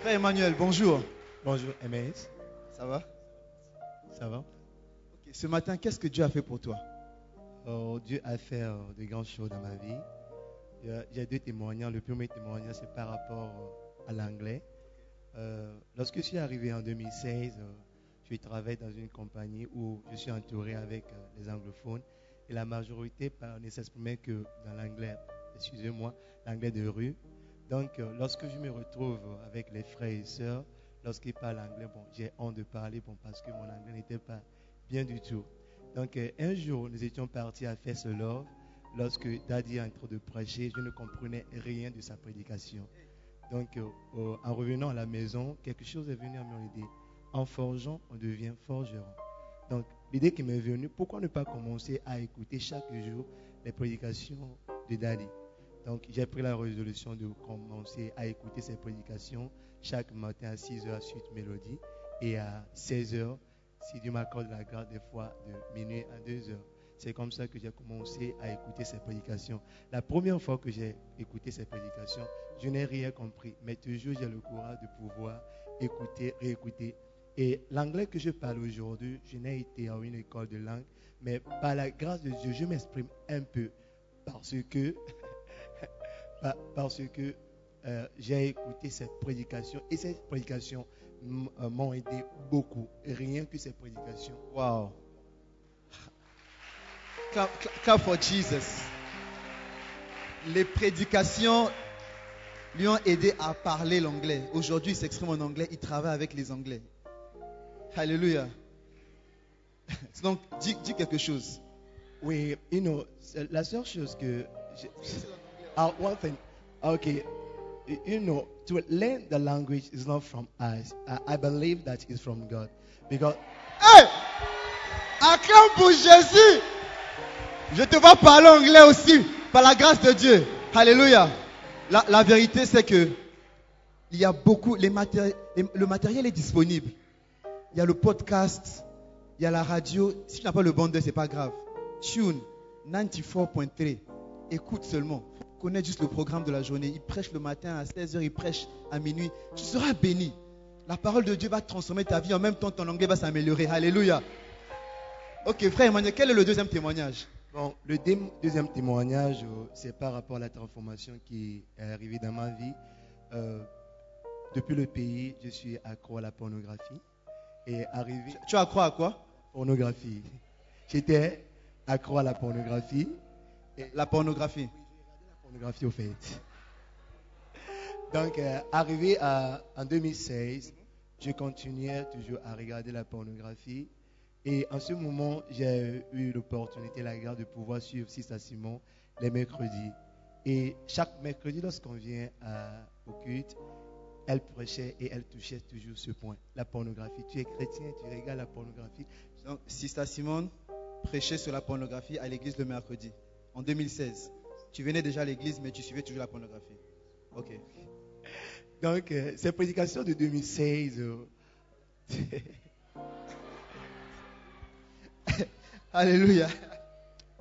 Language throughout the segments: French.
Frère Emmanuel, bonjour. Bonjour MS, Ça va? Ça va? Ce matin, qu'est-ce que Dieu a fait pour toi? Oh, Dieu a fait euh, de grandes choses dans ma vie. J'ai deux témoignages. Le premier témoignage, c'est par rapport euh, à l'anglais. Euh, lorsque je suis arrivé en 2016, euh, je travaille dans une compagnie où je suis entouré avec les anglophones et la majorité ne s'exprimait que dans l'anglais, excusez-moi, l'anglais de rue. Donc, euh, lorsque je me retrouve avec les frères et sœurs, lorsqu'ils parlent anglais, j'ai honte de parler parce que mon anglais n'était pas bien du tout. Donc, euh, un jour, nous étions partis à love. Lorsque Daddy est en train de prêcher, je ne comprenais rien de sa prédication. Donc, euh, en revenant à la maison, quelque chose est venu à mon idée. En forgeant, on devient forgeron. Donc, l'idée qui m'est venue, pourquoi ne pas commencer à écouter chaque jour les prédications de Daddy? Donc, j'ai pris la résolution de commencer à écouter ces prédications chaque matin à 6h suite mélodie et à 16h si Dieu m'accorde la grâce des fois de minuit à 2 heures. C'est comme ça que j'ai commencé à écouter ces prédications. La première fois que j'ai écouté ces prédications, je n'ai rien compris, mais toujours j'ai le courage de pouvoir écouter, réécouter. Et l'anglais que je parle aujourd'hui, je n'ai été à une école de langue, mais par la grâce de Dieu, je m'exprime un peu parce que, parce que euh, j'ai écouté cette prédication et ces prédications m- euh, m'ont aidé beaucoup. Rien que ces prédications. Wow. Clap, clap- clap for Jesus. Les prédications lui ont aidé à parler l'anglais. Aujourd'hui, il s'exprime en anglais. Il travaille avec les anglais. Alléluia. Donc, dis, dis quelque chose. Oui, you know, la seule chose que. Ah, one thing. Okay, you- know, to learn the language is not from us. I, I believe that it's from God. Because Hey! Acclame pour Jésus! Je te vois parler anglais aussi, par la grâce de Dieu. Alléluia. La, la vérité, c'est que il y a beaucoup, les matéri- les- le matériel est disponible. Il y a le podcast, il y a la radio. Si tu n'as pas le bundle, c'est pas grave. Tune 94.3. Écoute seulement. Connais juste le programme de la journée. Il prêche le matin à 16h, il prêche à minuit. Tu seras béni. La parole de Dieu va transformer ta vie. En même temps, ton anglais va s'améliorer. Alléluia. Ok, frère Emmanuel, quel est le deuxième témoignage? Bon, le deuxième témoignage, euh, c'est par rapport à la transformation qui est arrivée dans ma vie. Euh, depuis le pays, je suis accro à la pornographie. Et arrivé Tu as croire à quoi? Pornographie. J'étais accro à la pornographie. La pornographie. Pornographie au fait. Donc, euh, arrivé en 2016, je continuais toujours à regarder la pornographie. Et en ce moment, j'ai eu l'opportunité, la grâce de pouvoir suivre Sista Simon les mercredis. Et chaque mercredi, lorsqu'on vient à- au culte, elle prêchait et elle touchait toujours ce point, la pornographie. Tu es chrétien, tu regardes la pornographie. Donc, Sista Simone prêchait sur la pornographie à l'église le mercredi, en 2016. Tu venais déjà à l'église, mais tu suivais toujours la pornographie. Ok. Donc, euh, ces prédications de 2016, euh, Alléluia.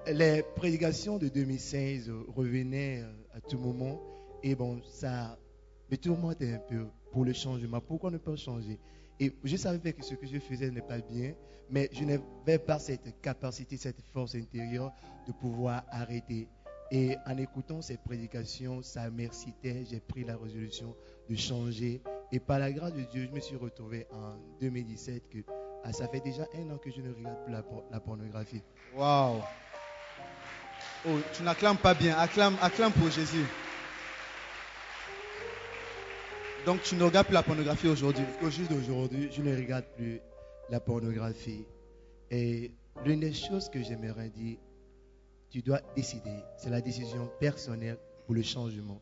les prédications de 2016 euh, revenaient euh, à tout moment. Et bon, ça me tourmentait un peu pour le changement. Pourquoi ne pas changer? Et je savais que ce que je faisais n'est pas bien, mais je n'avais pas cette capacité, cette force intérieure de pouvoir arrêter. Et en écoutant ces prédications, ça m'excitait. J'ai pris la résolution de changer. Et par la grâce de Dieu, je me suis retrouvé en 2017 que Ah, ça fait déjà un an que je ne regarde plus la, por- la pornographie. Waouh. Oh, tu n'acclames pas bien. Acclame, acclame pour Jésus. Donc tu ne regardes plus la pornographie aujourd'hui? Au d'aujourd'hui, je ne regarde plus la pornographie. Et l'une des choses que j'aimerais dire, tu dois décider. C'est la décision personnelle pour le changement.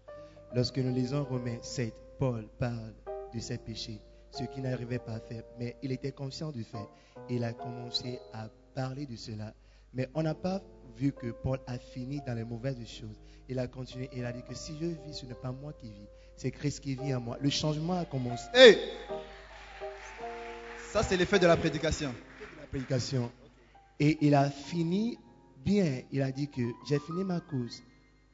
Lorsque nous lisons Romains 7, Paul parle de ses péchés, ce qu'il n'arrivait pas à faire, mais il était conscient du fait. Il a commencé à parler de cela. Mais on n'a pas vu que Paul a fini dans les mauvaises choses. Il a continué et il a dit que si je vis, ce n'est pas moi qui vis, c'est Christ qui vit en moi. Le changement a commencé. Hey Ça, c'est l'effet de la prédication. la prédication. Et il a fini bien. Il a dit que j'ai fini ma cause.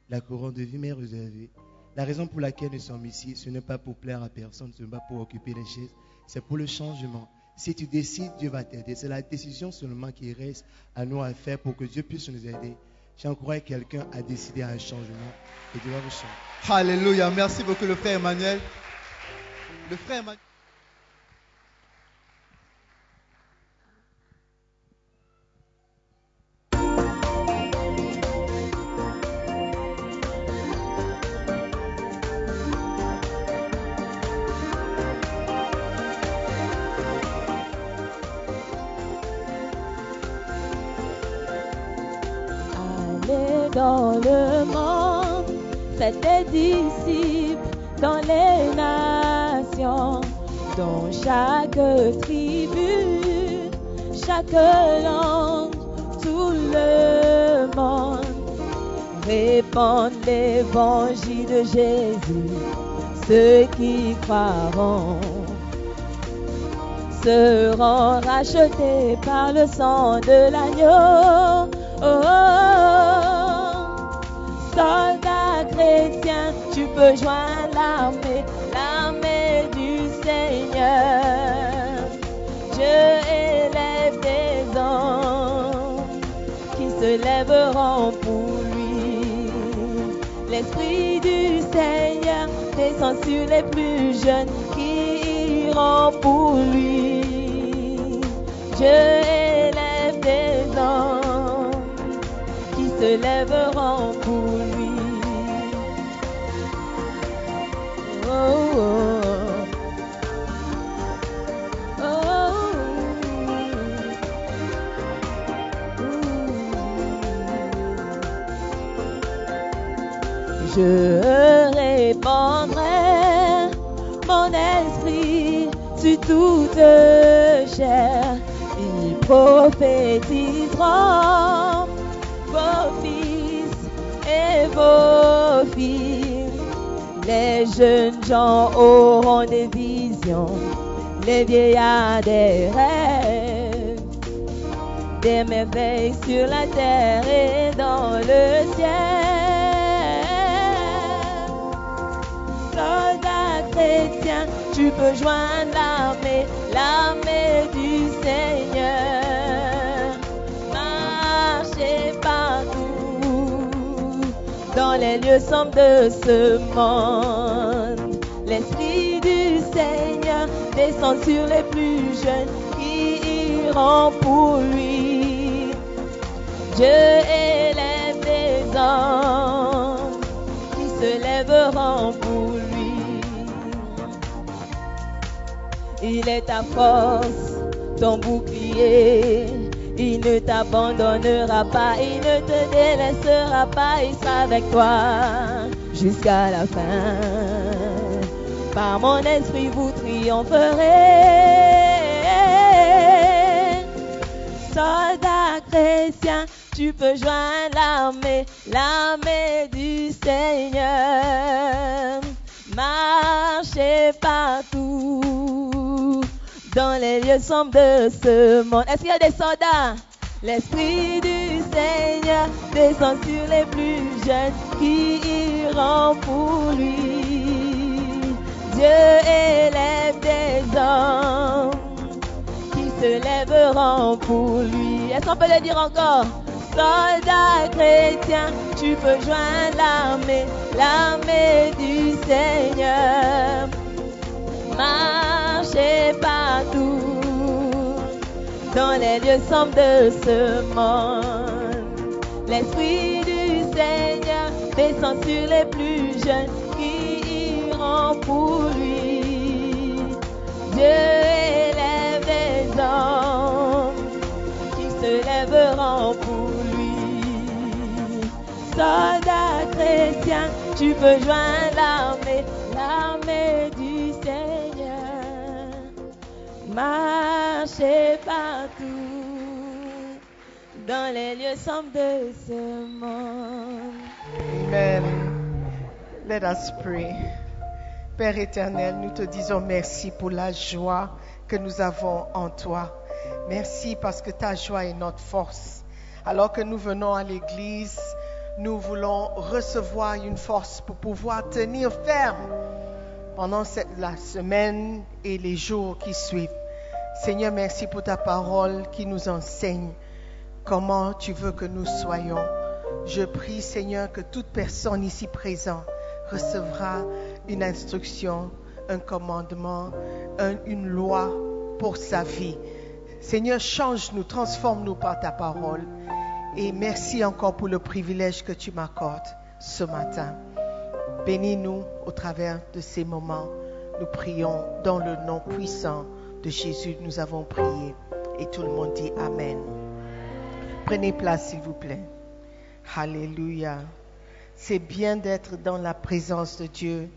La couronne de vie m'est réservée. La raison pour laquelle nous sommes ici, ce n'est pas pour plaire à personne, ce n'est pas pour occuper les chaises, c'est pour le changement. Si tu décides, Dieu va t'aider. C'est la décision seulement qui reste à nous à faire pour que Dieu puisse nous aider. J'encourage quelqu'un à décider un changement et Dieu va vous changer. Alléluia. Merci beaucoup, le frère Emmanuel. Le frère Emmanuel. Dans le monde, faites des disciples dans les nations, dans chaque tribu, chaque langue, tout le monde. Répandre l'évangile de Jésus, ceux qui croiront seront rachetés par le sang de l'agneau. Oh, oh, oh. Soldat chrétien, tu peux joindre l'armée, l'armée du Seigneur. Dieu élève des hommes qui se lèveront pour lui. L'Esprit du Seigneur descend sur les plus jeunes qui iront pour lui. Dieu élève des hommes qui se lèveront pour lui. Je répandrai mon esprit sur toute chair. Ils prophétiseront vos fils et vos filles. Les jeunes gens auront des visions, les vieillards des rêves, des merveilles sur la terre et dans le ciel. Tu peux joindre l'armée, l'armée du Seigneur. Marchez partout, dans les lieux sombres de ce monde. L'Esprit du Seigneur descend sur les plus jeunes qui iront pour lui. Dieu élève des hommes qui se lèveront Il est ta force, ton bouclier. Il ne t'abandonnera pas, il ne te délaissera pas, il sera avec toi jusqu'à la fin. Par mon esprit, vous triompherez. Soldat chrétien, tu peux joindre l'armée, l'armée du Seigneur. Marchez partout dans les lieux sombres de ce monde. Est-ce qu'il y a des soldats? L'Esprit du Seigneur descend sur les plus jeunes qui iront pour lui. Dieu élève des hommes qui se lèveront pour lui. Est-ce qu'on peut le dire encore? Soldat chrétien, tu peux joindre l'armée, l'armée du Seigneur. Partout dans les lieux sombres de ce monde. L'Esprit du Seigneur descend sur les plus jeunes qui iront pour lui. Dieu élève des hommes qui se lèveront pour lui. Soldat chrétien, tu peux joindre l'armée, l'armée du. Marchez partout dans les lieux sombres de ce monde. Amen. Let us pray. Père éternel, nous te disons merci pour la joie que nous avons en toi. Merci parce que ta joie est notre force. Alors que nous venons à l'église, nous voulons recevoir une force pour pouvoir tenir ferme pendant cette, la semaine et les jours qui suivent. Seigneur, merci pour ta parole qui nous enseigne comment tu veux que nous soyons. Je prie, Seigneur, que toute personne ici présente recevra une instruction, un commandement, un- une loi pour sa vie. Seigneur, change-nous, transforme-nous par ta parole. Et merci encore pour le privilège que tu m'accordes ce matin. Bénis-nous au travers de ces moments. Nous prions dans le nom puissant de Jésus. Nous avons prié. Et tout le monde dit Amen. Prenez place, s'il vous plaît. Alléluia. C'est bien d'être dans la présence de Dieu,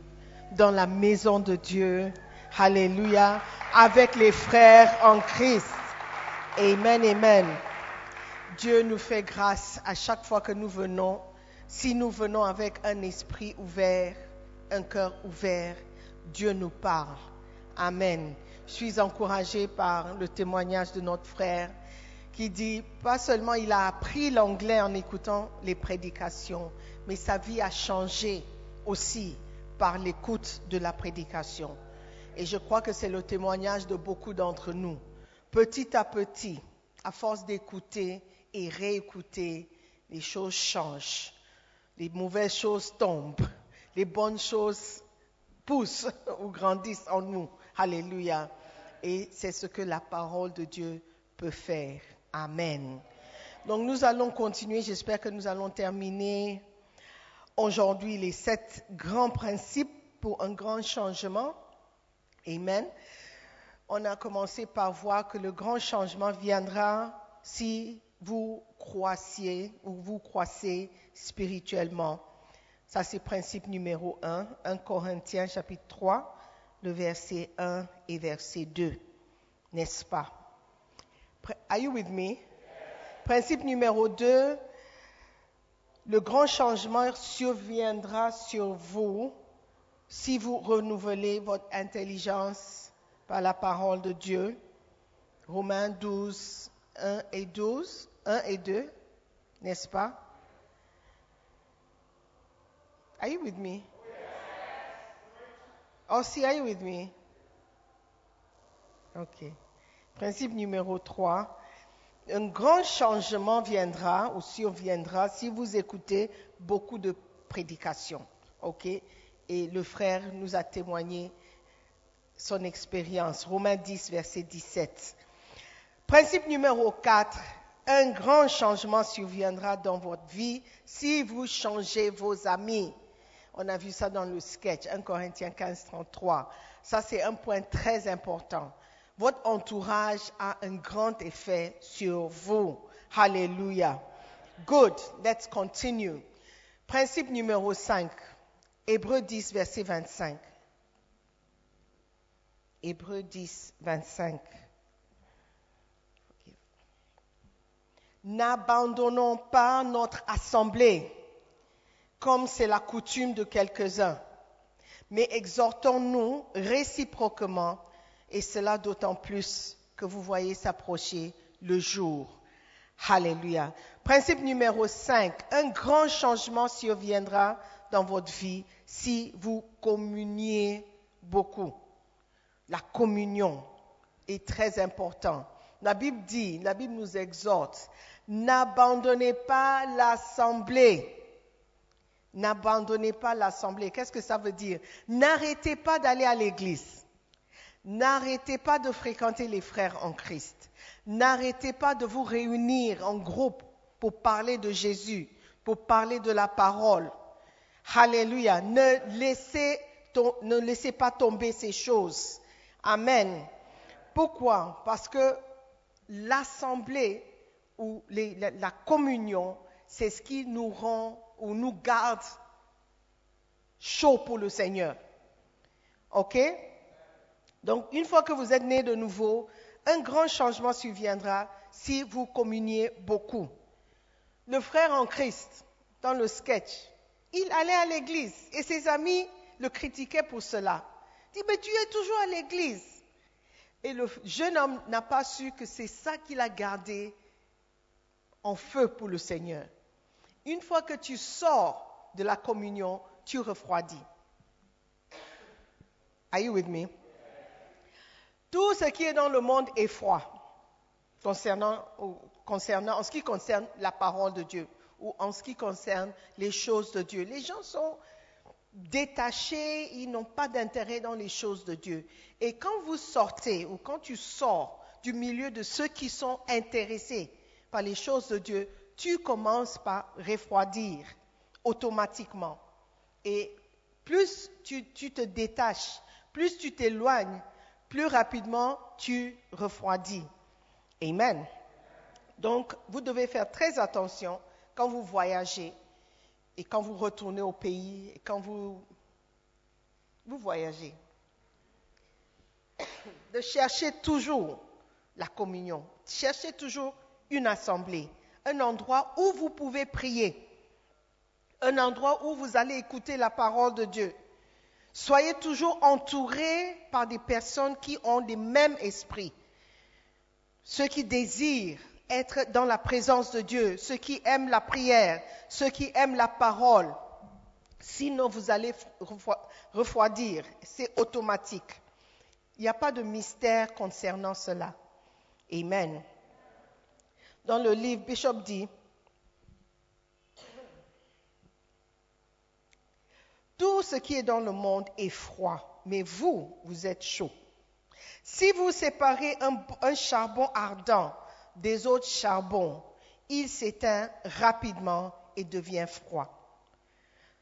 dans la maison de Dieu. Alléluia. Avec les frères en Christ. Amen, amen. Dieu nous fait grâce à chaque fois que nous venons. Si nous venons avec un esprit ouvert, un cœur ouvert, Dieu nous parle. Amen. Je suis encouragée par le témoignage de notre frère qui dit, pas seulement il a appris l'anglais en écoutant les prédications, mais sa vie a changé aussi par l'écoute de la prédication. Et je crois que c'est le témoignage de beaucoup d'entre nous. Petit à petit, à force d'écouter et réécouter, les choses changent. Les mauvaises choses tombent. Les bonnes choses poussent ou grandissent en nous. Alléluia. Et c'est ce que la parole de Dieu peut faire. Amen. Donc nous allons continuer. J'espère que nous allons terminer aujourd'hui les sept grands principes pour un grand changement. Amen. On a commencé par voir que le grand changement viendra si vous croissiez ou vous croissez spirituellement. Ça, c'est principe numéro 1, 1 Corinthiens chapitre 3, le verset 1 et verset 2. N'est-ce pas? Are you with me? Principe numéro 2, le grand changement surviendra sur vous si vous renouvelez votre intelligence par la parole de Dieu. Romains 12, 1 et 12, 1 et 2, n'est-ce pas? Are you with me? Oh, si, are you with me? Ok. Principe numéro 3. Un grand changement viendra ou surviendra si vous écoutez beaucoup de prédications. Ok? Et le frère nous a témoigné son expérience. Romains 10, verset 17. Principe numéro 4. Un grand changement surviendra dans votre vie si vous changez vos amis. On a vu ça dans le sketch, 1 Corinthiens 15, 33. Ça, c'est un point très important. Votre entourage a un grand effet sur vous. Hallelujah. Good. Let's continue. Principe numéro 5. Hébreu 10, verset 25. Hébreu 10, 25. N'abandonnons pas notre assemblée, comme c'est la coutume de quelques-uns, mais exhortons-nous réciproquement, et cela d'autant plus que vous voyez s'approcher le jour. Alléluia. Principe numéro 5. Un grand changement surviendra dans votre vie si vous communiez beaucoup. La communion est très importante. La Bible dit, la Bible nous exhorte, n'abandonnez pas l'assemblée. N'abandonnez pas l'assemblée. Qu'est-ce que ça veut dire? N'arrêtez pas d'aller à l'église. N'arrêtez pas de fréquenter les frères en Christ. N'arrêtez pas de vous réunir en groupe pour parler de Jésus, pour parler de la parole. Alléluia. Ne laissez, pas tomber ces choses. Amen. Pourquoi? Parce que l'assemblée ou la communion, c'est ce qui nous rend ou nous garde chaud pour le Seigneur. OK? Donc, une fois que vous êtes né de nouveau, un grand changement surviendra si vous communiez beaucoup. Le frère en Christ, dans le sketch, il allait à l'église et ses amis le critiquaient pour cela. Il dit, mais tu es toujours à l'église. Et le jeune homme n'a pas su que c'est ça qu'il a gardé en feu pour le Seigneur. Une fois que tu sors de la communion, tu refroidis. Are you with me? Tout ce qui est dans le monde est froid concernant, en ce qui concerne la parole de Dieu ou en ce qui concerne les choses de Dieu. Les gens sont détachés, ils n'ont pas d'intérêt dans les choses de Dieu. Et quand vous sortez ou quand tu sors du milieu de ceux qui sont intéressés par les choses de Dieu, tu commences par refroidir automatiquement. Et plus tu, te détaches, plus tu t'éloignes, plus rapidement tu refroidis. Amen. Donc, vous devez faire très attention quand vous voyagez et quand vous retournez au pays et quand vous, vous voyagez. De chercher toujours la communion. Cherchez toujours une assemblée, un endroit où vous pouvez prier, un endroit où vous allez écouter la parole de Dieu. Soyez toujours entourés par des personnes qui ont les mêmes esprits, ceux qui désirent être dans la présence de Dieu, ceux qui aiment la prière, ceux qui aiment la parole. Sinon, vous allez refroidir. C'est automatique. Il n'y a pas de mystère concernant cela. Amen. Dans le livre, Bishop dit, Tout ce qui est dans le monde est froid, mais vous, vous êtes chaud. Si vous séparez un, charbon ardent des autres charbons, il s'éteint rapidement et devient froid.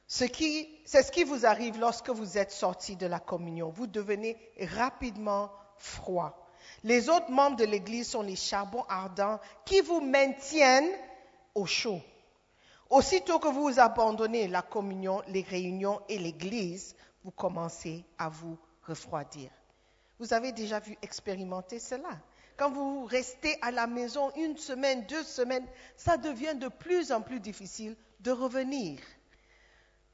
C'est ce qui vous arrive lorsque vous êtes sorti de la communion. Vous devenez rapidement froid. Les autres membres de l'Église sont les charbons ardents qui vous maintiennent au chaud. Aussitôt que vous abandonnez la communion, les réunions et l'Église, vous commencez à vous refroidir. Vous avez déjà vu expérimenter cela. Quand vous restez à la maison une semaine, deux semaines, ça devient de plus en plus difficile de revenir.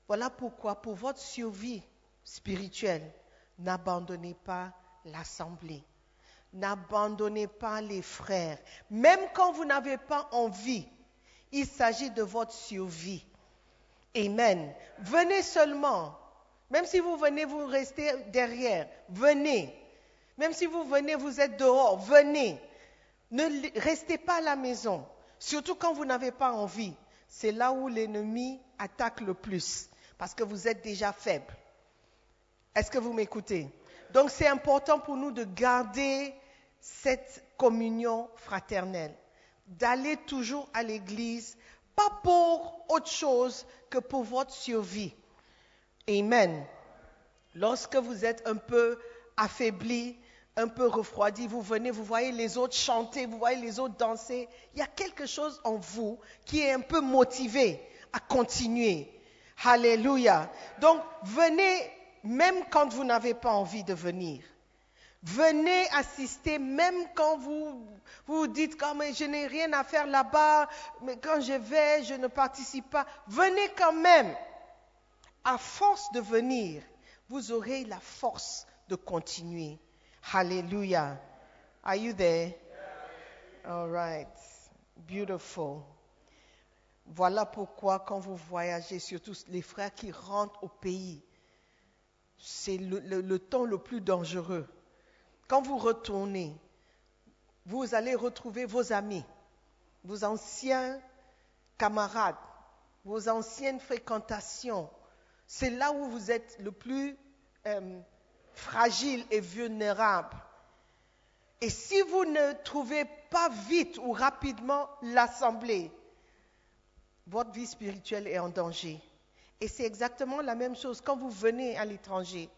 Voilà pourquoi, pour votre survie spirituelle, n'abandonnez pas l'assemblée. N'abandonnez pas les frères. Même quand vous n'avez pas envie, il s'agit de votre survie. Amen. Venez seulement. Même si vous venez, vous restez derrière. Venez. Même si vous venez, vous êtes dehors. Venez. Ne restez pas à la maison. Surtout quand vous n'avez pas envie. C'est là où l'ennemi attaque le plus. Parce que vous êtes déjà faible. Est-ce que vous m'écoutez? Donc c'est important pour nous de garder cette communion fraternelle, d'aller toujours à l'église, pas pour autre chose que pour votre survie. Amen. Lorsque vous êtes un peu affaibli, un peu refroidi, vous venez, vous voyez les autres chanter, vous voyez les autres danser, il y a quelque chose en vous qui est un peu motivé à continuer. Alléluia. Donc, venez même quand vous n'avez pas envie de venir. Venez assister même quand vous vous dites comme je n'ai rien à faire là-bas, mais quand je vais, je ne participe pas. Venez quand même. À force de venir, vous aurez la force de continuer. Hallelujah. Are you there? All right. Beautiful. Voilà pourquoi quand vous voyagez, surtout les frères qui rentrent au pays, c'est le- le temps le plus dangereux. Quand vous retournez, vous allez retrouver vos amis, vos anciens camarades, vos anciennes fréquentations. C'est là où vous êtes le plus euh, fragile et vulnérable. Et si vous ne trouvez pas vite ou rapidement l'assemblée, votre vie spirituelle est en danger. Et c'est exactement la même chose quand vous venez à l'étranger.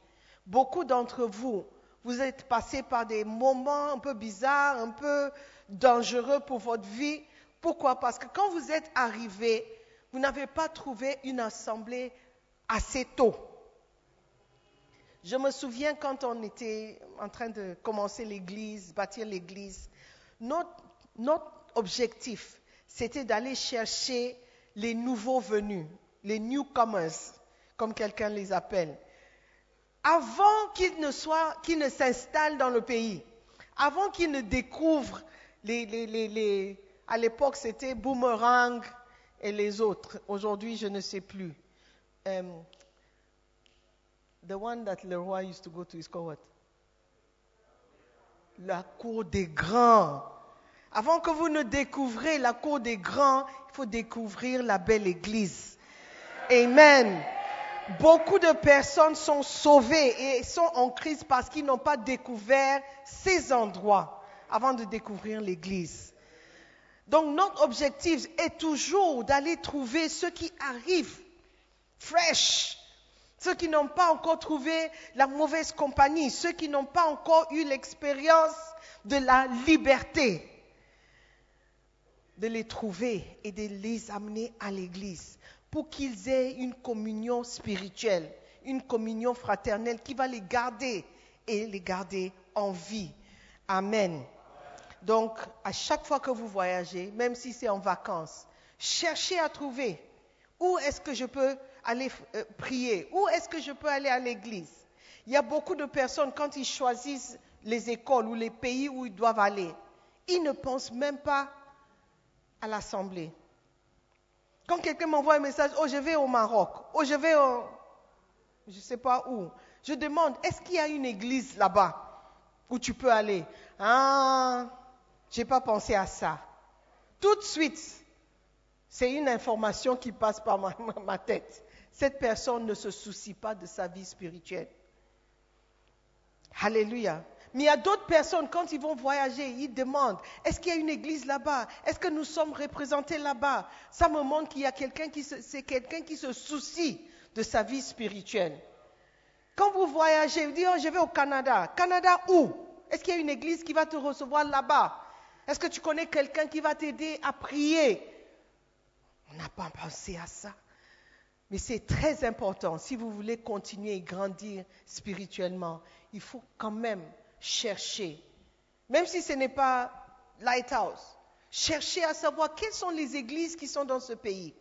Beaucoup d'entre vous, vous êtes passés par des moments un peu bizarres, un peu dangereux pour votre vie. Pourquoi? Parce que quand vous êtes arrivé, vous n'avez pas trouvé une assemblée assez tôt. Je me souviens quand on était en train de commencer l'église, bâtir l'église, notre, notre objectif, c'était d'aller chercher les nouveaux venus, les newcomers, comme quelqu'un les appelle, avant qu'ils ne s'installent dans le pays, avant qu'ils ne découvrent les à l'époque c'était Boomerang et les autres. Aujourd'hui, je ne sais plus. Um, the one that Leroy used to go to is called what? La cour des grands. Avant que vous ne découvrez la cour des grands, il faut découvrir la belle église. Amen. Beaucoup de personnes sont sauvées et sont en crise parce qu'ils n'ont pas découvert ces endroits avant de découvrir l'église. Donc notre objectif est toujours d'aller trouver ceux qui arrivent fresh, ceux qui n'ont pas encore trouvé la mauvaise compagnie, ceux qui n'ont pas encore eu l'expérience de la liberté, de les trouver et de les amener à l'église pour qu'ils aient une communion spirituelle, une communion fraternelle qui va les garder et les garder en vie. Amen. Donc, à chaque fois que vous voyagez, même si c'est en vacances, cherchez à trouver où est-ce que je peux aller euh, prier, où est-ce que je peux aller à l'église. Il y a beaucoup de personnes, quand ils choisissent les écoles ou les pays où ils doivent aller, ils ne pensent même pas à l'assemblée. Quand quelqu'un m'envoie un message, oh je vais au Maroc, oh je vais au... je ne sais pas où, je demande, est-ce qu'il y a une église là-bas où tu peux aller? Ah, j'ai pas pensé à ça. Tout de suite, c'est une information qui passe par ma tête. Cette personne ne se soucie pas de sa vie spirituelle. Alléluia. Mais il y a d'autres personnes, quand ils vont voyager, ils demandent, est-ce qu'il y a une église là-bas? Est-ce que nous sommes représentés là-bas? Ça me montre qu'il y a quelqu'un qui se, soucie de sa vie spirituelle. Quand vous voyagez, vous dites, oh, je vais au Canada. Canada où? Est-ce qu'il y a une église qui va te recevoir là-bas? Est-ce que tu connais quelqu'un qui va t'aider à prier? On n'a pas pensé à ça. Mais c'est très important. Si vous voulez continuer et grandir spirituellement, il faut quand même chercher, même si ce n'est pas Lighthouse, chercher à savoir quelles sont les églises qui sont dans ce pays.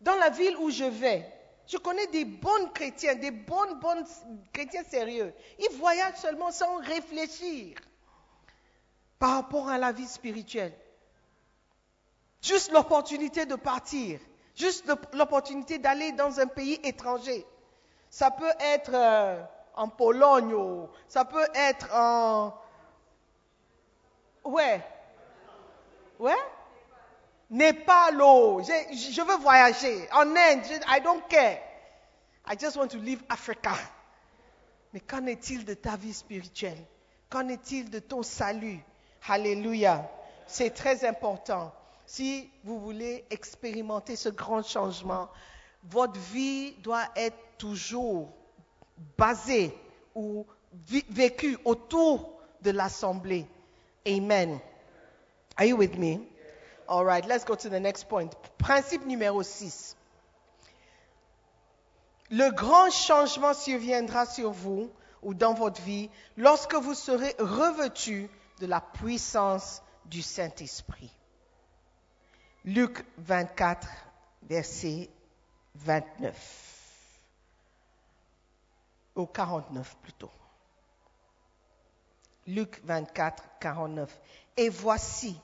Dans la ville où je vais, je connais des bons chrétiens, des bons, bons chrétiens sérieux. Ils voyagent seulement sans réfléchir par rapport à la vie spirituelle. Juste l'opportunité de partir, juste l'opportunité d'aller dans un pays étranger. Ça peut être euh, en Pologne, oh. ça peut être en... Ouais. Ouais? Népal, oh. je, je veux voyager. En Inde, je, I don't care. I just want to leave Africa. Mais qu'en est-il de ta vie spirituelle? Qu'en est-il de ton salut? Alléluia. C'est très important. Si vous voulez expérimenter ce grand changement, votre vie doit être toujours basé ou vécu autour de l'assemblée. Amen. Are you with me? All right, let's go to the next point. Principe numéro 6. Le grand changement surviendra sur vous ou dans votre vie lorsque vous serez revêtus de la puissance du Saint-Esprit. Luc 24, verset 29 au 49 plutôt. Luc 24, 49. Et voici,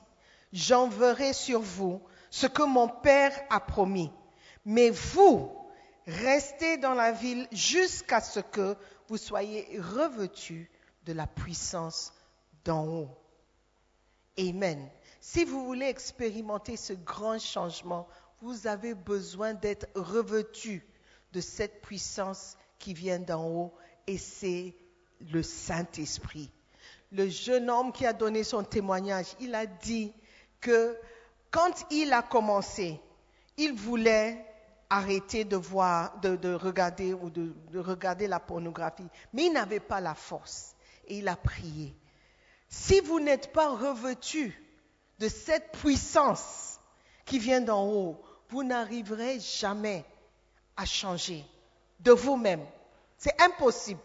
j'enverrai sur vous ce que mon Père a promis. Mais vous, restez dans la ville jusqu'à ce que vous soyez revêtus de la puissance d'en haut. Amen. Si vous voulez expérimenter ce grand changement, vous avez besoin d'être revêtus de cette puissance qui vient d'en haut et c'est le Saint-Esprit. le jeune homme qui a donné son témoignage, il a dit que quand il a commencé, il voulait arrêter de voir, de, de regarder ou de regarder la pornographie, mais il n'avait pas la force et il a prié. Si vous n'êtes pas revêtu de cette puissance qui vient d'en haut, vous n'arriverez jamais à changer de vous-même. C'est impossible.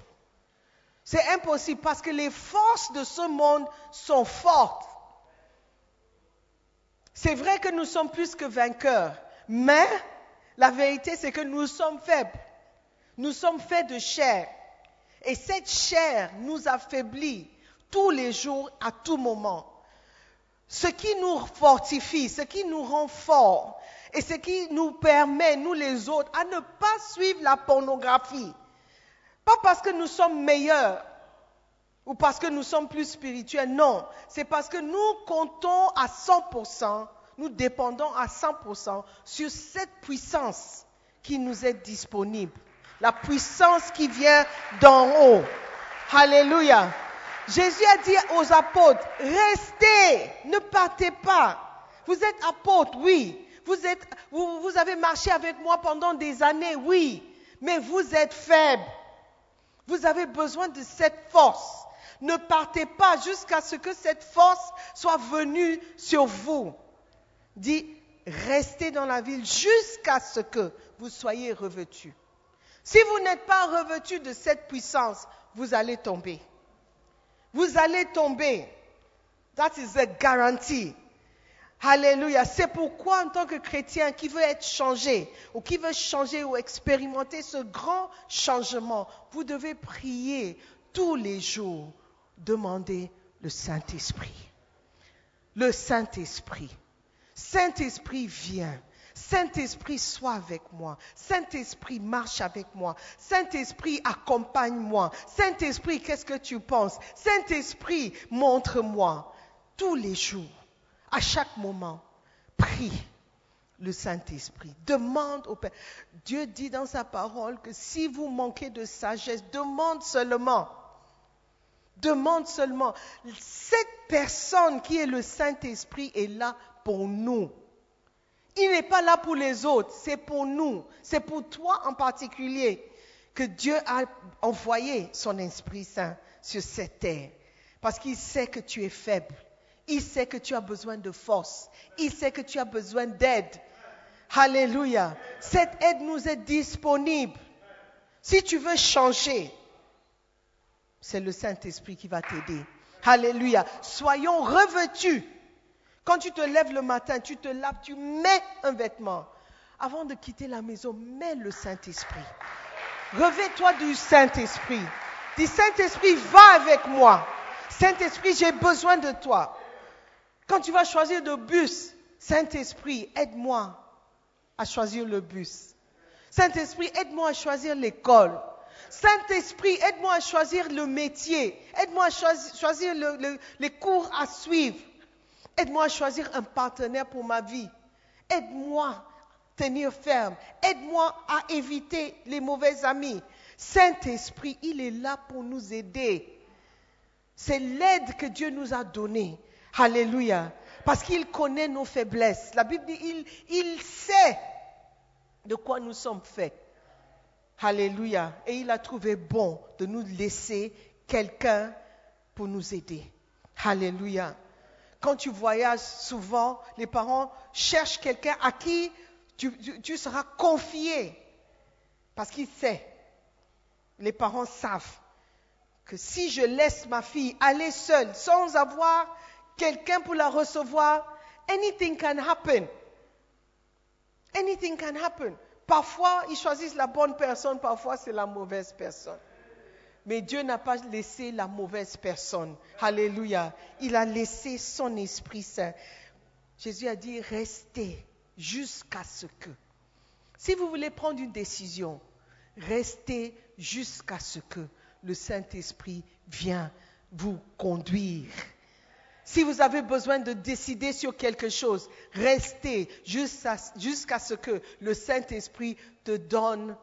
C'est impossible parce que les forces de ce monde sont fortes. C'est vrai que nous sommes plus que vainqueurs, mais la vérité c'est que nous sommes faibles. Nous sommes faits de chair. Et cette chair nous affaiblit tous les jours, à tout moment. Ce qui nous fortifie, ce qui nous rend forts et ce qui nous permet, nous les autres, à ne pas suivre la pornographie. Pas parce que nous sommes meilleurs ou parce que nous sommes plus spirituels, non. C'est parce que nous comptons à 100%, nous dépendons à 100% sur cette puissance qui nous est disponible. La puissance qui vient d'en haut. Alléluia. Jésus a dit aux apôtres, restez, ne partez pas. Vous êtes apôtres, oui. Vous, avez marché avec moi pendant des années, oui. Mais vous êtes faibles. Vous avez besoin de cette force. Ne partez pas jusqu'à ce que cette force soit venue sur vous. Dit, restez dans la ville jusqu'à ce que vous soyez revêtus. Si vous n'êtes pas revêtus de cette puissance, vous allez tomber. Vous allez tomber. That is a guarantee. Alléluia. C'est pourquoi en tant que chrétien qui veut être changé ou qui veut changer ou expérimenter ce grand changement, vous devez prier tous les jours, demander le Saint-Esprit. Le Saint-Esprit. Saint-Esprit vient. Saint-Esprit, sois avec moi. Saint-Esprit, marche avec moi. Saint-Esprit, accompagne-moi. Saint-Esprit, qu'est-ce que tu penses? Saint-Esprit, montre-moi. Tous les jours, à chaque moment, prie le Saint-Esprit. Demande au Père. Dieu dit dans sa parole que si vous manquez de sagesse, demande seulement. Demande seulement. Cette personne qui est le Saint-Esprit est là pour nous. Il n'est pas là pour les autres, c'est pour nous. C'est pour toi en particulier que Dieu a envoyé son Esprit Saint sur cette terre. Parce qu'il sait que tu es faible. Il sait que tu as besoin de force. Il sait que tu as besoin d'aide. Alléluia. Cette aide nous est disponible. Si tu veux changer, c'est le Saint-Esprit qui va t'aider. Alléluia. Soyons revêtus. Quand tu te lèves le matin, tu te laves, tu mets un vêtement. Avant de quitter la maison, mets le Saint-Esprit. Revêt-toi du Saint-Esprit. Dis Saint-Esprit, va avec moi. Saint-Esprit, j'ai besoin de toi. Quand tu vas choisir le bus, Saint-Esprit, aide-moi à choisir le bus. Saint-Esprit, aide-moi à choisir l'école. Saint-Esprit, aide-moi à choisir le métier. Aide-moi à choisir, le, le, les cours à suivre. Aide-moi à choisir un partenaire pour ma vie. Aide-moi à tenir ferme. Aide-moi à éviter les mauvais amis. Saint-Esprit, il est là pour nous aider. C'est l'aide que Dieu nous a donnée. Alléluia. Parce qu'il connaît nos faiblesses. La Bible dit, il, sait de quoi nous sommes faits. Alléluia. Et il a trouvé bon de nous laisser quelqu'un pour nous aider. Alléluia. Quand tu voyages souvent, les parents cherchent quelqu'un à qui tu, seras confié. Parce qu'ils savent. Les parents savent que si je laisse ma fille aller seule sans avoir quelqu'un pour la recevoir, anything can happen. Anything can happen. Parfois, ils choisissent la bonne personne, parfois c'est la mauvaise personne. Mais Dieu n'a pas laissé la mauvaise personne. Alléluia. Il a laissé son Esprit Saint. Jésus a dit, restez jusqu'à ce que. Si vous voulez prendre une décision, restez jusqu'à ce que le Saint-Esprit vienne vous conduire. Si vous avez besoin de décider sur quelque chose, restez jusqu'à jusqu ce que le Saint-Esprit te donne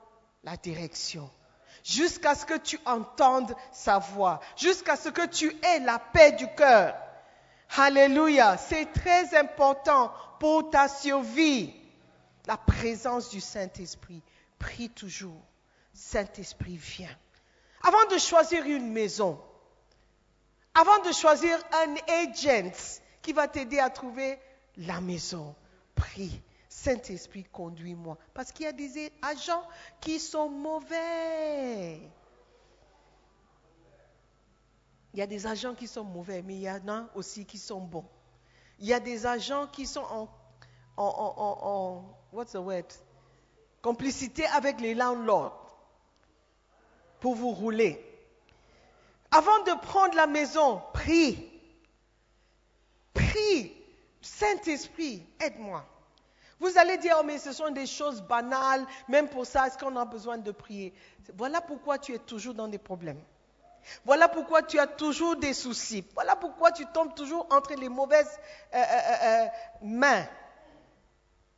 la direction. Jusqu'à ce que tu entendes sa voix, jusqu'à ce que tu aies la paix du cœur. Alléluia, c'est très important pour ta survie. La présence du Saint-Esprit. Prie toujours. Saint-Esprit, viens. Avant de choisir une maison, avant de choisir un agent qui va t'aider à trouver la maison, prie. Saint-Esprit, conduis-moi. Parce qu'il y a des agents qui sont mauvais. Il y a des agents qui sont mauvais, mais il y en a aussi qui sont bons. Il y a des agents qui sont en, what's the word? complicité avec les landlords pour vous rouler. Avant de prendre la maison, prie. Prie. Saint-Esprit, aide-moi. Vous allez dire, oh, mais ce sont des choses banales, même pour ça, est-ce qu'on a besoin de prier? Voilà pourquoi tu es toujours dans des problèmes. Voilà pourquoi tu as toujours des soucis. Voilà pourquoi tu tombes toujours entre les mauvaises euh, euh, euh, mains.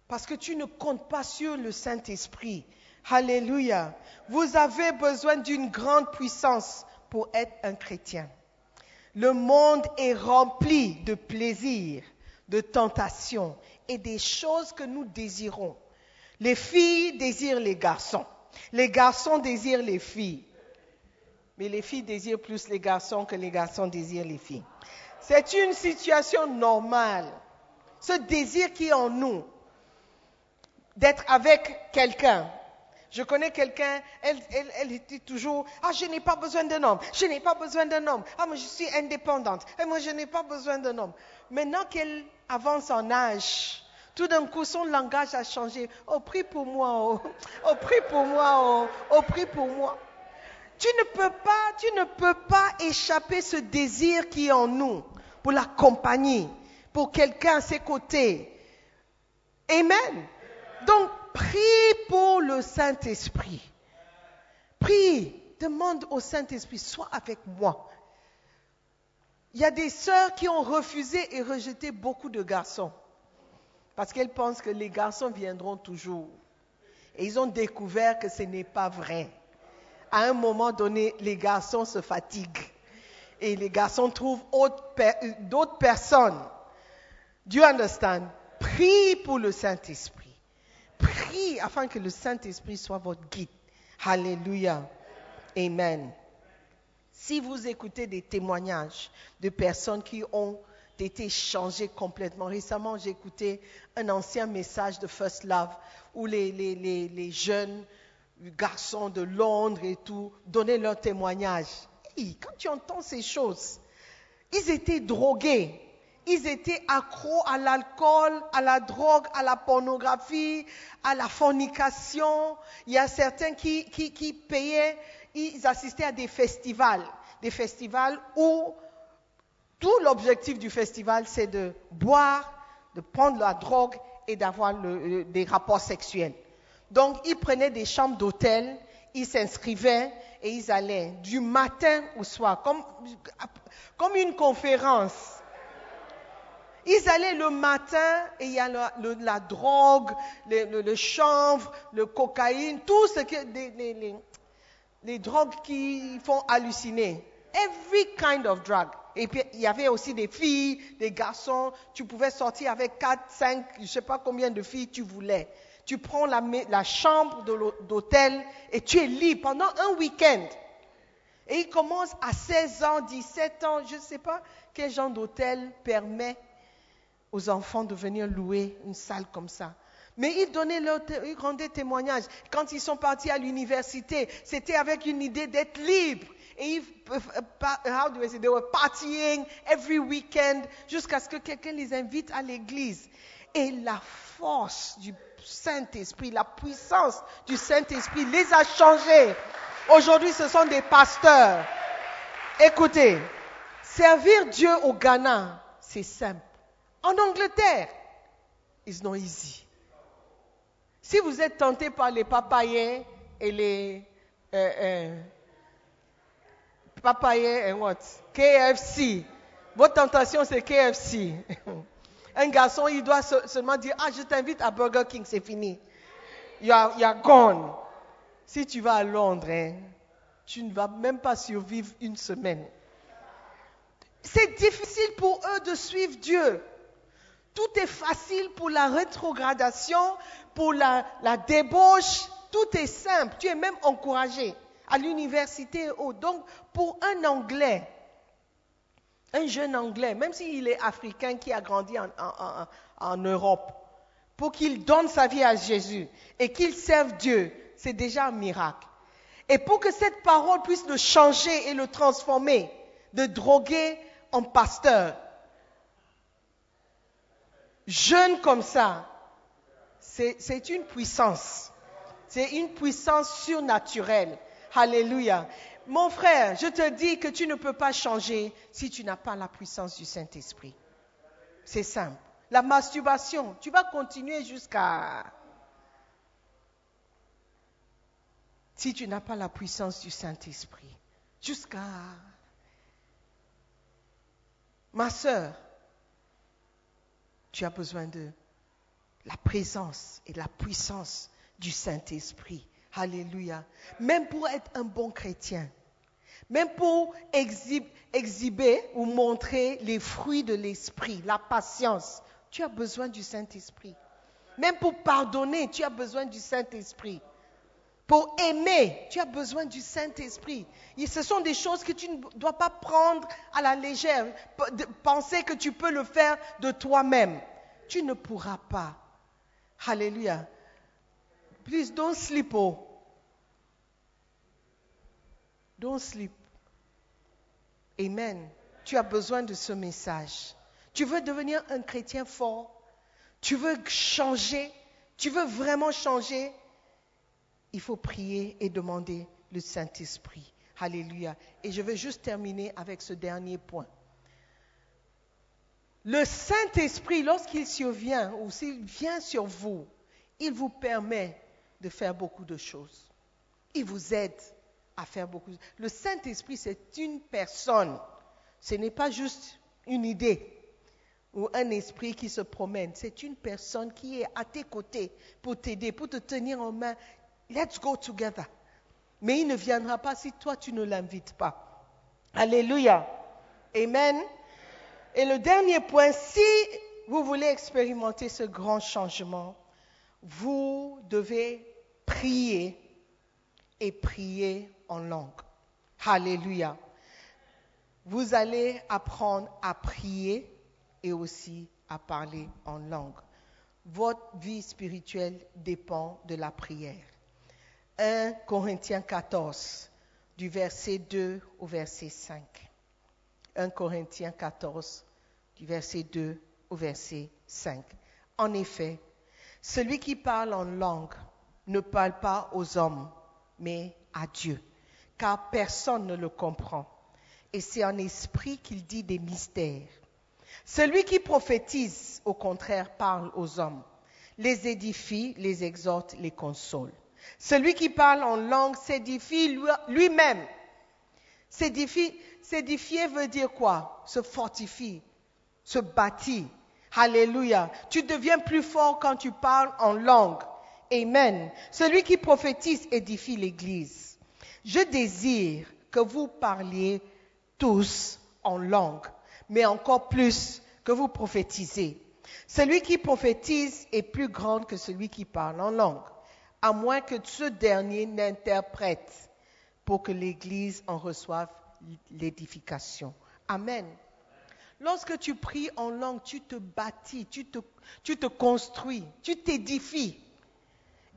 Parce que tu ne comptes pas sur le Saint-Esprit. Alléluia. Vous avez besoin d'une grande puissance pour être un chrétien. Le monde est rempli de plaisirs, de tentations et des choses que nous désirons. Les filles désirent les garçons. Les garçons désirent les filles. Mais les filles désirent plus les garçons que les garçons désirent les filles. C'est une situation normale. Ce désir qui est en nous, d'être avec quelqu'un. Je connais quelqu'un, elle, elle, dit toujours, ah, je n'ai pas besoin d'un homme, je n'ai pas besoin d'un homme, ah, moi je suis indépendante, et moi je n'ai pas besoin d'un homme. Maintenant qu'elle avance en âge, tout d'un coup, son langage a changé. Oh, prie pour moi, oh, oh prie pour moi, oh, oh, prie pour moi. Tu ne peux pas, tu ne peux pas échapper ce désir qui est en nous pour la compagnie, pour quelqu'un à ses côtés. Amen. Donc, prie pour le Saint-Esprit. Prie, demande au Saint-Esprit, sois avec moi. Il y a des sœurs qui ont refusé et rejeté beaucoup de garçons parce qu'elles pensent que les garçons viendront toujours. Et ils ont découvert que ce n'est pas vrai. À un moment donné, les garçons se fatiguent et les garçons trouvent d'autres personnes. Do you understand? Prie pour le Saint-Esprit. Afin que le Saint-Esprit soit votre guide. Alléluia. Amen. Si vous écoutez des témoignages de personnes qui ont été changées complètement, récemment j'ai écouté un ancien message de First Love où les, jeunes garçons de Londres et tout donnaient leur témoignage. Quand tu entends ces choses, ils étaient drogués, ils étaient accros à l'alcool, à la drogue, à la pornographie, à la fornication. Il y a certains qui, payaient, ils assistaient à des festivals, des festivals où tout l'objectif du festival, c'est de boire, de prendre la drogue et d'avoir des rapports sexuels. Donc, ils prenaient des chambres d'hôtel, ils s'inscrivaient et ils allaient du matin au soir, comme une conférence. Ils allaient le matin et il y a la, drogue, le, chanvre, le cocaïne, tout ce que les, drogues qui font halluciner. Every kind of drug. Et puis il y avait aussi des filles, des garçons. Tu pouvais sortir avec 4, 5, je ne sais pas combien de filles tu voulais. Tu prends la, la chambre d'hôtel et tu es libre pendant un week-end. Et il commence à 16 ans, 17 ans, je ne sais pas quel genre d'hôtel permet aux enfants de venir louer une salle comme ça. Mais ils donnaient leur, ils rendaient témoignage. Quand ils sont partis à l'université, c'était avec une idée d'être libre. Et ils, how do I say, they were partying every weekend jusqu'à ce que quelqu'un les invite à l'église. Et la force du Saint-Esprit, la puissance du Saint-Esprit les a changés. Aujourd'hui, ce sont des pasteurs. Écoutez, servir Dieu au Ghana, c'est simple. En Angleterre, it's not easy. Si vous êtes tenté par les papayers et les euh, euh, et what? KFC, votre tentation c'est KFC. Un garçon, il doit seulement dire Ah, je t'invite à Burger King, c'est fini. You are, gone. Si tu vas à Londres, hein, tu ne vas même pas survivre une semaine. C'est difficile pour eux de suivre Dieu. Tout est facile pour la rétrogradation, pour la, débauche. Tout est simple. Tu es même encouragé à l'université autres. Donc, pour un Anglais, un jeune Anglais, même s'il est africain qui a grandi en- en Europe, pour qu'il donne sa vie à Jésus et qu'il serve Dieu, c'est déjà un miracle. Et pour que cette parole puisse le changer et le transformer, de droguer en pasteur, jeune comme ça, c'est une puissance. C'est une puissance surnaturelle. Alléluia. Mon frère, je te dis que tu ne peux pas changer si tu n'as pas la puissance du Saint-Esprit. C'est simple. La masturbation, tu vas continuer jusqu'à... Si tu n'as pas la puissance du Saint-Esprit. Jusqu'à... Ma sœur, tu as besoin de la présence et la puissance du Saint-Esprit. Alléluia. Même pour être un bon chrétien, même pour exhib- exhiber ou montrer les fruits de l'Esprit, la patience, tu as besoin du Saint-Esprit. Même pour pardonner, tu as besoin du Saint-Esprit. Pour aimer, tu as besoin du Saint-Esprit. Ce sont des choses que tu ne dois pas prendre à la légère, penser que tu peux le faire de toi-même. Tu ne pourras pas. Alléluia. Please don't sleep, oh. Don't sleep. Amen. Tu as besoin de ce message. Tu veux devenir un chrétien fort? Tu veux changer? Tu veux vraiment changer? Il faut prier et demander le Saint-Esprit. Alléluia. Et je vais juste terminer avec ce dernier point. Le Saint-Esprit, lorsqu'il survient ou s'il vient sur vous, il vous permet de faire beaucoup de choses. Il vous aide à faire beaucoup. de- Le Saint-Esprit, c'est une personne. Ce n'est pas juste une idée ou un esprit qui se promène. C'est une personne qui est à tes côtés pour t'aider, pour te tenir en main. Let's go together. Mais il ne viendra pas si toi tu ne l'invites pas. Alléluia. Amen. Et le dernier point, si vous voulez expérimenter ce grand changement, vous devez prier et prier en langue. Alléluia. Vous allez apprendre à prier et aussi à parler en langue. Votre vie spirituelle dépend de la prière. 1 Corinthiens 14, du verset 2 au verset 5. 1 Corinthiens 14, du verset 2 au verset 5. En effet, celui qui parle en langue ne parle pas aux hommes, mais à Dieu, car personne ne le comprend. Et c'est en esprit qu'il dit des mystères. Celui qui prophétise, au contraire, parle aux hommes, les édifie, les exhorte, les console. Celui qui parle en langue s'édifie lui- lui-même. S'édifier veut dire quoi? Se fortifie, se bâtit. Alléluia. Tu deviens plus fort quand tu parles en langue. Amen. Celui qui prophétise édifie l'Église. Je désire que vous parliez tous en langue, mais encore plus que vous prophétisez. Celui qui prophétise est plus grand que celui qui parle en langue, à moins que ce dernier n'interprète pour que l'Église en reçoive l'édification. Amen. Lorsque tu pries en langue, tu te bâtis, tu te, tu te construis, tu t'édifies.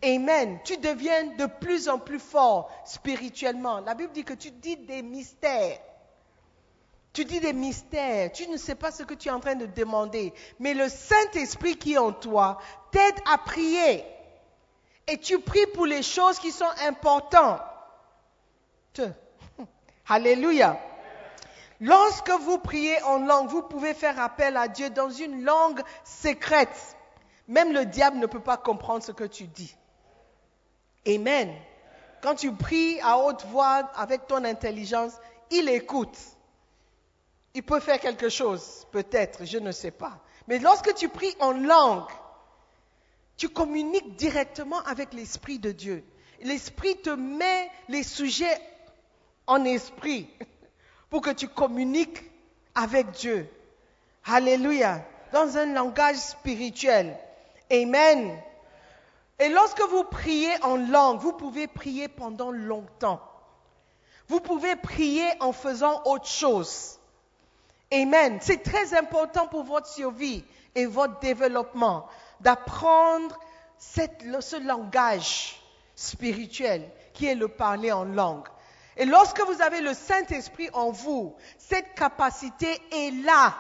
Amen. Tu deviens de plus en plus fort spirituellement. La Bible dit que tu dis des mystères. Tu dis des mystères. Tu ne sais pas ce que tu es en train de demander. Mais le Saint-Esprit qui est en toi t'aide à prier. Et tu pries pour les choses qui sont importantes. Te- Alléluia. Lorsque vous priez en langue, vous pouvez faire appel à Dieu dans une langue secrète. Même le diable ne peut pas comprendre ce que tu dis. Amen. Quand tu pries à haute voix avec ton intelligence, il écoute. Il peut faire quelque chose, peut-être, je ne sais pas. Mais lorsque tu pries en langue, tu communiques directement avec l'Esprit de Dieu. L'Esprit te met les sujets en esprit pour que tu communiques avec Dieu. Alléluia. Dans un langage spirituel. Amen. Et lorsque vous priez en langue, vous pouvez prier pendant longtemps. Vous pouvez prier en faisant autre chose. Amen. C'est très important pour votre survie et votre développement d'apprendre ce langage spirituel qui est le parler en langue. Et lorsque vous avez le Saint-Esprit en vous, cette capacité est là.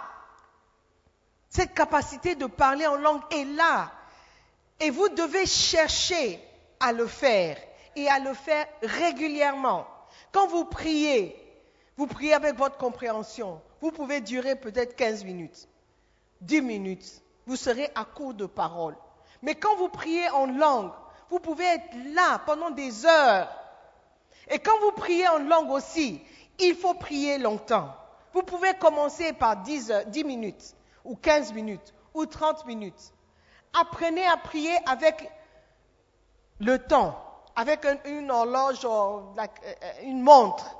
Cette capacité de parler en langue est là. Et vous devez chercher à le faire et à le faire régulièrement. Quand vous priez, vous priez avec votre compréhension. Vous pouvez durer peut-être 15 minutes, 10 minutes. Vous serez à court de paroles. Mais quand vous priez en langue, vous pouvez être là pendant des heures. Et quand vous priez en langue aussi, il faut prier longtemps. Vous pouvez commencer par 10, 10 minutes, ou 15 minutes, ou 30 minutes. Apprenez à prier avec le temps avec une horloge euh, une montre.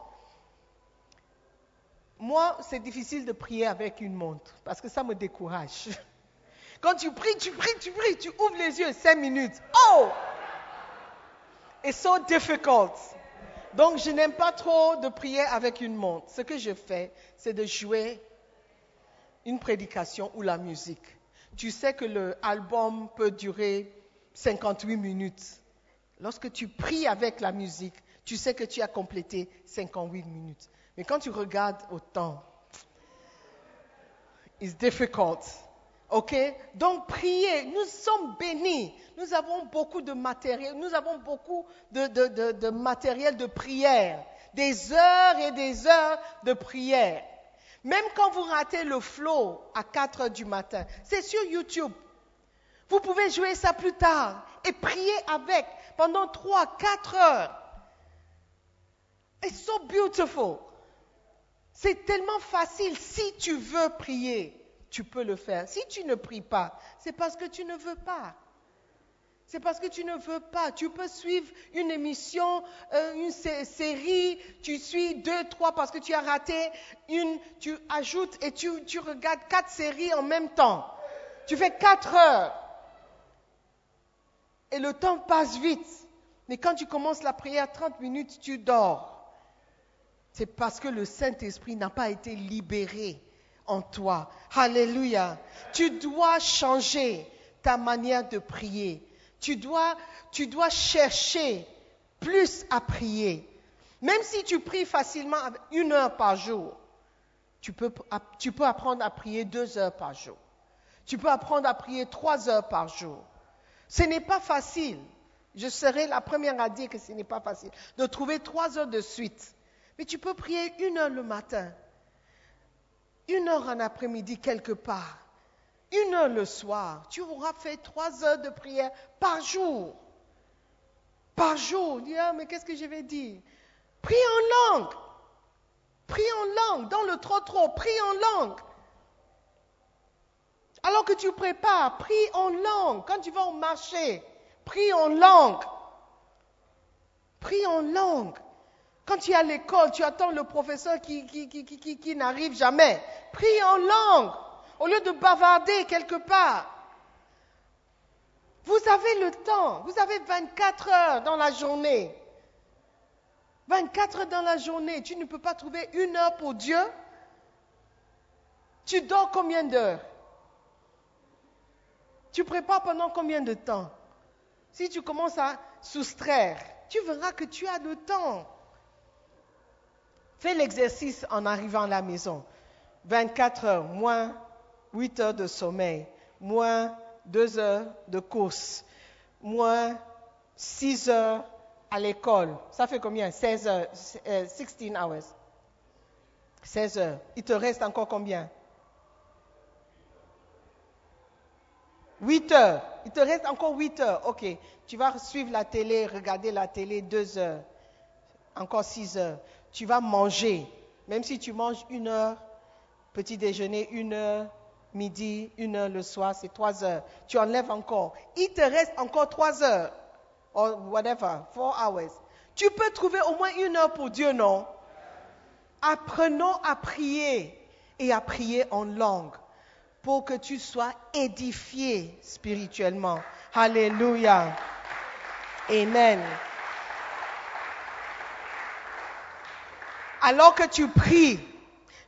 Moi, c'est difficile de prier avec une montre parce que ça me décourage. Quand tu pries, tu pries, tu pries, tu ouvres les yeux, cinq minutes. Oh! It's so difficult. Donc, je n'aime pas trop de prier avec une montre. Ce que je fais, c'est de jouer une prédication ou la musique. Tu sais que l'album peut durer 58 minutes. Lorsque tu pries avec la musique, tu sais que tu as complété 58 minutes. Mais quand tu regardes au temps, it's difficult. OK? Donc prier, nous sommes bénis. Nous avons beaucoup de matériel, nous avons beaucoup de, de matériel de prière. Des heures et des heures de prière. Même quand vous ratez le flow à 4 heures du matin, c'est sur YouTube. Vous pouvez jouer ça plus tard et prier avec pendant 3, 4 heures. It's so beautiful. C'est tellement facile. Si tu veux prier, tu peux le faire. Si tu ne pries pas, c'est parce que tu ne veux pas. C'est parce que tu ne veux pas. Tu peux suivre une émission, euh, une série, tu suis deux, trois parce que tu as raté une, tu ajoutes et tu, regardes quatre séries en même temps. Tu fais quatre heures. Et le temps passe vite. Mais quand tu commences la prière 30 minutes, tu dors. C'est parce que le Saint-Esprit n'a pas été libéré en toi. Alléluia. Tu dois changer ta manière de prier. Tu dois, tu dois chercher plus à prier. Même si tu pries facilement une heure par jour, tu peux, tu peux apprendre à prier deux heures par jour. Tu peux apprendre à prier trois heures par jour. Ce n'est pas facile. Je serai la première à dire que ce n'est pas facile de trouver trois heures de suite. Mais tu peux prier une heure le matin, une heure en après-midi quelque part, une heure le soir. Tu auras fait trois heures de prière par jour. Par jour. Dis, ah, mais qu'est-ce que je vais dire? Prie en langue. Prie en langue. Dans le trop-trop, prie en langue. Alors que tu prépares, prie en langue. Quand tu vas au marché, prie en langue. Prie en langue. Quand tu es à l'école, tu attends le professeur qui, n'arrive jamais. Prie en langue. Au lieu de bavarder quelque part. Vous avez le temps. Vous avez 24 heures dans la journée. 24 heures dans la journée. Tu ne peux pas trouver une heure pour Dieu. Tu dors combien d'heures? Tu prépares pendant combien de temps? Si tu commences à soustraire, tu verras que tu as le temps. Fais l'exercice en arrivant à la maison. 24 heures, moins 8 heures de sommeil, moins 2 heures de course, moins 6 heures à l'école. Ça fait combien? 16 heures, 16 euh, hours. 16 heures. Il te reste encore combien? 8 heures. Il te reste encore 8 heures. Ok. Tu vas suivre la télé, regarder la télé 2 heures. Encore 6 heures. Tu vas manger. Même si tu manges une heure, petit déjeuner, une heure, midi, une heure le soir, c'est 3 heures. Tu enlèves encore. Il te reste encore 3 heures. Or whatever, 4 hours. Tu peux trouver au moins une heure pour Dieu, non? Apprenons à prier et à prier en langue pour que tu sois édifié spirituellement. Alléluia. Amen. Alors que tu pries,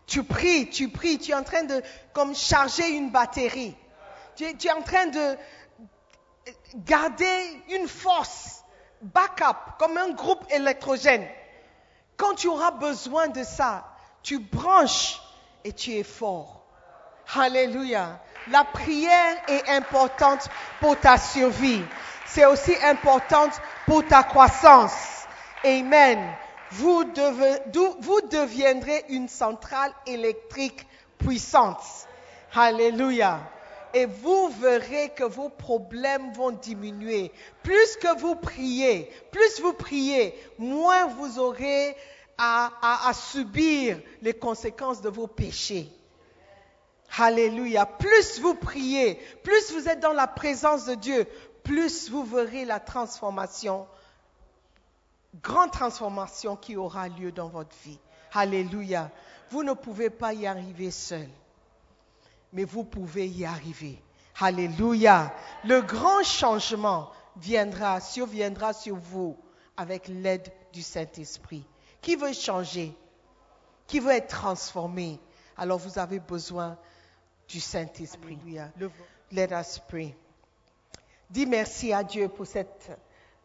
tu pries, tu pries, tu es en train de comme charger une batterie. Tu es, tu es en train de garder une force, backup, comme un groupe électrogène. Quand tu auras besoin de ça, tu branches et tu es fort. Alléluia. La prière est importante pour ta survie. C'est aussi importante pour ta croissance. Amen. Vous, vous deviendrez une centrale électrique puissante. Alléluia. Et vous verrez que vos problèmes vont diminuer. Plus que vous priez, plus vous priez, moins vous aurez à, à- à subir les conséquences de vos péchés. Alléluia. Plus vous priez, plus vous êtes dans la présence de Dieu, plus vous verrez la transformation, grande transformation qui aura lieu dans votre vie. Alléluia. Vous ne pouvez pas y arriver seul, mais vous pouvez y arriver. Alléluia. Le grand changement viendra, surviendra sur vous avec l'aide du Saint-Esprit. Qui veut changer? Qui veut être transformé? Alors vous avez besoin du Saint-Esprit. Le- Let us pray. Dis merci à Dieu pour cette,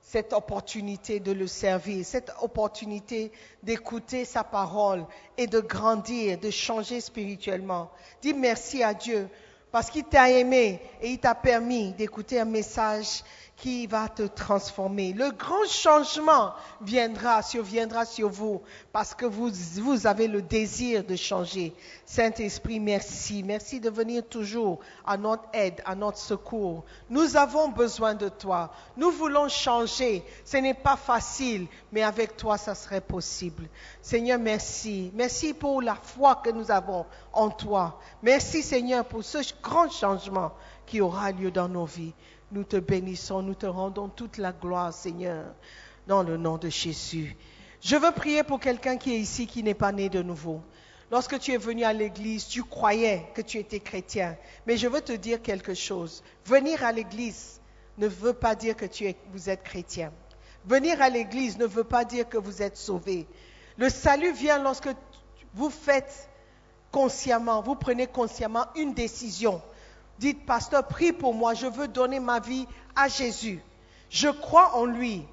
cette opportunité de le servir, cette opportunité d'écouter sa parole et de grandir, de changer spirituellement. Dis merci à Dieu parce qu'il t'a aimé et il t'a permis d'écouter un message qui va te transformer. Le grand changement viendra, surviendra sur vous parce que vous, vous avez le désir de changer. Saint-Esprit, merci. Merci de venir toujours à notre aide, à notre secours. Nous avons besoin de toi. Nous voulons changer. Ce n'est pas facile, mais avec toi, ça serait possible. Seigneur, merci. Merci pour la foi que nous avons en toi. Merci, Seigneur, pour ce grand changement qui aura lieu dans nos vies. Nous te bénissons, nous te rendons toute la gloire, Seigneur, dans le nom de Jésus. Je veux prier pour quelqu'un qui est ici, qui n'est pas né de nouveau. Lorsque tu es venu à l'église, tu croyais que tu étais chrétien. Mais je veux te dire quelque chose. Venir à l'église ne veut pas dire que tu es, vous êtes chrétien. Venir à l'église ne veut pas dire que vous êtes sauvé. Le salut vient lorsque vous faites consciemment, vous prenez consciemment une décision. Dites, pasteur, prie pour moi, je veux donner ma vie à Jésus. Je crois en lui.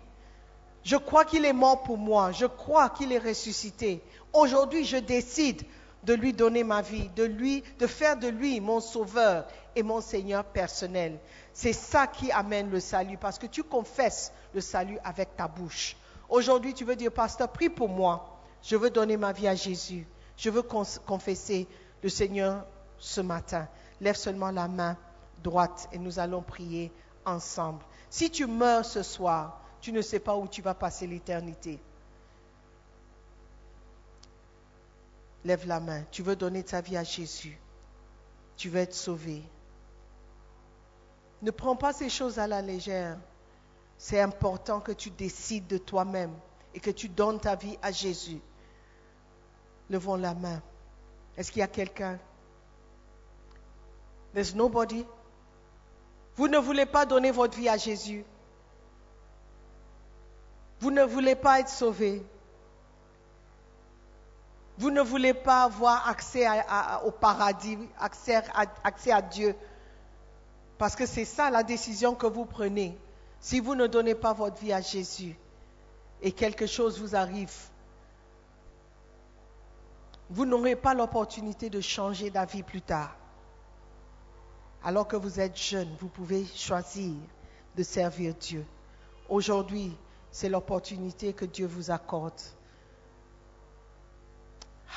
Je crois qu'il est mort pour moi. Je crois qu'il est ressuscité. Aujourd'hui, je décide de lui donner ma vie, de lui, de faire de lui mon sauveur et mon Seigneur personnel. C'est ça qui amène le salut, parce que tu confesses le salut avec ta bouche. Aujourd'hui, tu veux dire, pasteur, prie pour moi. Je veux donner ma vie à Jésus. Je veux confesser le Seigneur ce matin. Lève seulement la main droite et nous allons prier ensemble. Si tu meurs ce soir, tu ne sais pas où tu vas passer l'éternité. Lève la main. Tu veux donner ta vie à Jésus. Tu veux être sauvé. Ne prends pas ces choses à la légère. C'est important que tu décides de toi-même et que tu donnes ta vie à Jésus. Levons la main. Est-ce qu'il y a quelqu'un? There's nobody. Vous ne voulez pas donner votre vie à Jésus. Vous ne voulez pas être sauvé. Vous ne voulez pas avoir accès au paradis, accès à Dieu. Parce que c'est ça la décision que vous prenez. Si vous ne donnez pas votre vie à Jésus et quelque chose vous arrive, vous n'aurez pas l'opportunité de changer d'avis plus tard. Alors que vous êtes jeune, vous pouvez choisir de servir Dieu. Aujourd'hui, c'est l'opportunité que Dieu vous accorde.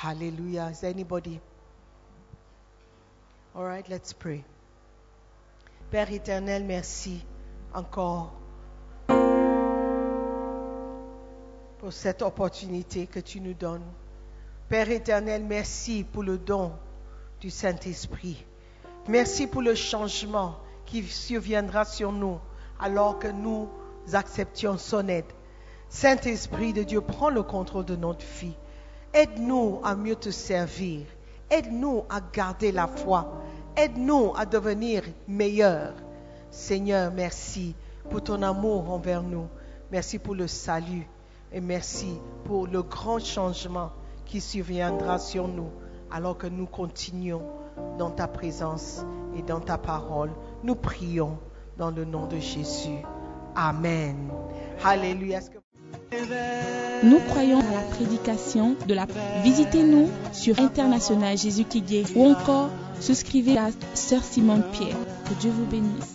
Hallelujah. Is there anybody? All right, let's pray. Père éternel, merci encore pour cette opportunité que tu nous donnes. Père éternel, merci pour le don du Saint-Esprit. Merci pour le changement qui surviendra sur nous alors que nous acceptions son aide. Saint-Esprit de Dieu, prends le contrôle de notre vie. Aide-nous à mieux te servir. Aide-nous à garder la foi. Aide-nous à devenir meilleurs. Seigneur, merci pour ton amour envers nous. Merci pour le salut. Et merci pour le grand changement qui surviendra sur nous alors que nous continuons dans ta présence et dans ta parole. Nous prions dans le nom de Jésus. Amen. Alléluia. Nous croyons à la prédication de la Visitez-nous sur International Jésus qui guérit ou encore souscrivez à Sœur Simone Pierre. Que Dieu vous bénisse.